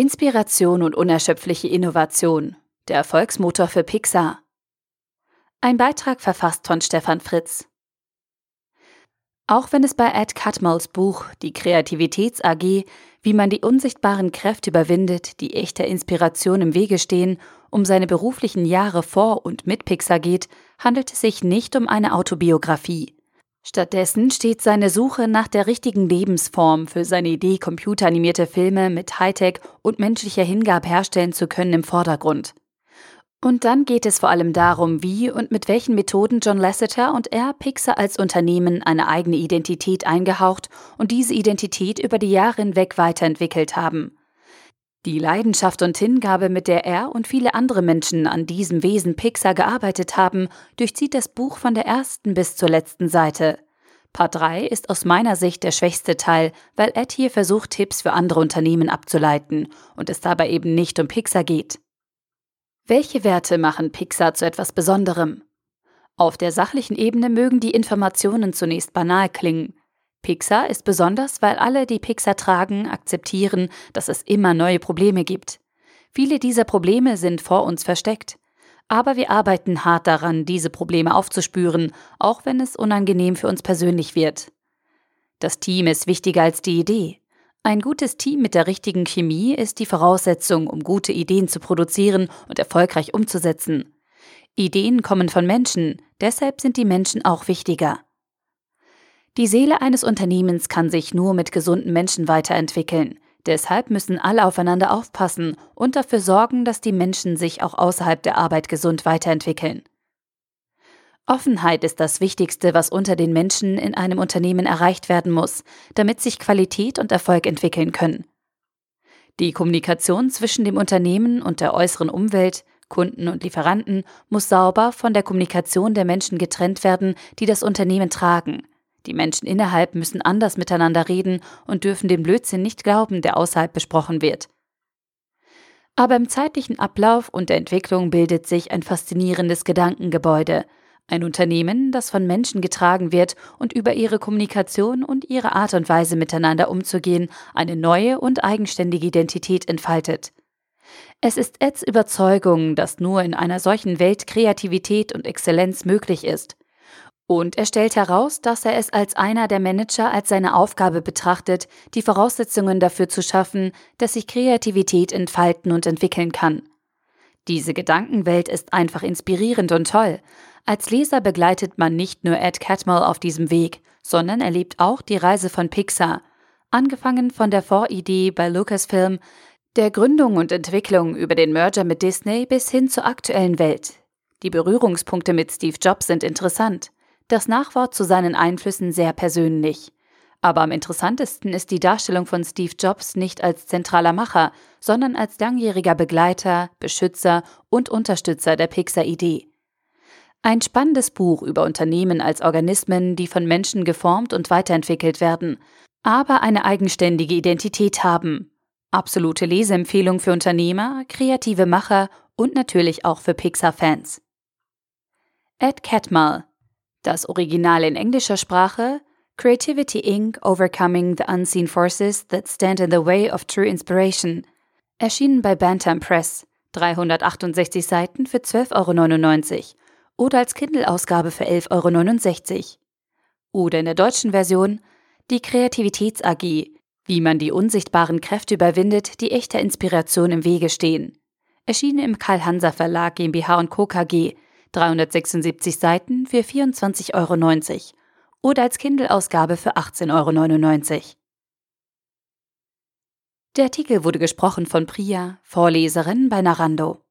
Inspiration und unerschöpfliche Innovation. Der Erfolgsmotor für Pixar. Ein Beitrag verfasst von Stefan Fritz. Auch wenn es bei Ed Catmulls Buch Die Kreativitäts AG, wie man die unsichtbaren Kräfte überwindet, die echter Inspiration im Wege stehen, um seine beruflichen Jahre vor und mit Pixar geht, handelt es sich nicht um eine Autobiografie. Stattdessen steht seine Suche nach der richtigen Lebensform für seine Idee, computeranimierte Filme mit Hightech und menschlicher Hingabe herstellen zu können, im Vordergrund. Und dann geht es vor allem darum, wie und mit welchen Methoden John Lasseter und er Pixar als Unternehmen eine eigene Identität eingehaucht und diese Identität über die Jahre hinweg weiterentwickelt haben. Die Leidenschaft und Hingabe, mit der er und viele andere Menschen an diesem Wesen Pixar gearbeitet haben, durchzieht das Buch von der ersten bis zur letzten Seite. Part 3 ist aus meiner Sicht der schwächste Teil, weil Ed hier versucht, Tipps für andere Unternehmen abzuleiten und es dabei eben nicht um Pixar geht. Welche Werte machen Pixar zu etwas Besonderem? Auf der sachlichen Ebene mögen die Informationen zunächst banal klingen, Pixar ist besonders, weil alle, die Pixar tragen, akzeptieren, dass es immer neue Probleme gibt. Viele dieser Probleme sind vor uns versteckt. Aber wir arbeiten hart daran, diese Probleme aufzuspüren, auch wenn es unangenehm für uns persönlich wird. Das Team ist wichtiger als die Idee. Ein gutes Team mit der richtigen Chemie ist die Voraussetzung, um gute Ideen zu produzieren und erfolgreich umzusetzen. Ideen kommen von Menschen, deshalb sind die Menschen auch wichtiger. Die Seele eines Unternehmens kann sich nur mit gesunden Menschen weiterentwickeln. Deshalb müssen alle aufeinander aufpassen und dafür sorgen, dass die Menschen sich auch außerhalb der Arbeit gesund weiterentwickeln. Offenheit ist das Wichtigste, was unter den Menschen in einem Unternehmen erreicht werden muss, damit sich Qualität und Erfolg entwickeln können. Die Kommunikation zwischen dem Unternehmen und der äußeren Umwelt, Kunden und Lieferanten muss sauber von der Kommunikation der Menschen getrennt werden, die das Unternehmen tragen. Die Menschen innerhalb müssen anders miteinander reden und dürfen den Blödsinn nicht glauben, der außerhalb besprochen wird. Aber im zeitlichen Ablauf und der Entwicklung bildet sich ein faszinierendes Gedankengebäude. Ein Unternehmen, das von Menschen getragen wird und über ihre Kommunikation und ihre Art und Weise miteinander umzugehen eine neue und eigenständige Identität entfaltet. Es ist Eds Überzeugung, dass nur in einer solchen Welt Kreativität und Exzellenz möglich ist. Und er stellt heraus, dass er es als einer der Manager als seine Aufgabe betrachtet, die Voraussetzungen dafür zu schaffen, dass sich Kreativität entfalten und entwickeln kann. Diese Gedankenwelt ist einfach inspirierend und toll. Als Leser begleitet man nicht nur Ed Catmull auf diesem Weg, sondern erlebt auch die Reise von Pixar, angefangen von der Voridee bei Lucasfilm, der Gründung und Entwicklung über den Merger mit Disney bis hin zur aktuellen Welt. Die Berührungspunkte mit Steve Jobs sind interessant das Nachwort zu seinen Einflüssen sehr persönlich. Aber am interessantesten ist die Darstellung von Steve Jobs nicht als zentraler Macher, sondern als langjähriger Begleiter, Beschützer und Unterstützer der Pixar-Idee. Ein spannendes Buch über Unternehmen als Organismen, die von Menschen geformt und weiterentwickelt werden, aber eine eigenständige Identität haben. Absolute Leseempfehlung für Unternehmer, kreative Macher und natürlich auch für Pixar-Fans. Ed Catmull das Original in englischer Sprache Creativity Inc. Overcoming the Unseen Forces That Stand in the Way of True Inspiration. Erschienen bei Bantam Press. 368 Seiten für 12,99 Euro oder als Kindle-Ausgabe für 11,69 Euro. Oder in der deutschen Version Die Kreativitäts AG, wie man die unsichtbaren Kräfte überwindet, die echter Inspiration im Wege stehen. Erschienen im Karl-Hanser Verlag GmbH Co. KG 376 Seiten für 24,90 Euro oder als Kindle-Ausgabe für 18,99 Euro. Der Artikel wurde gesprochen von Priya, Vorleserin bei Narando.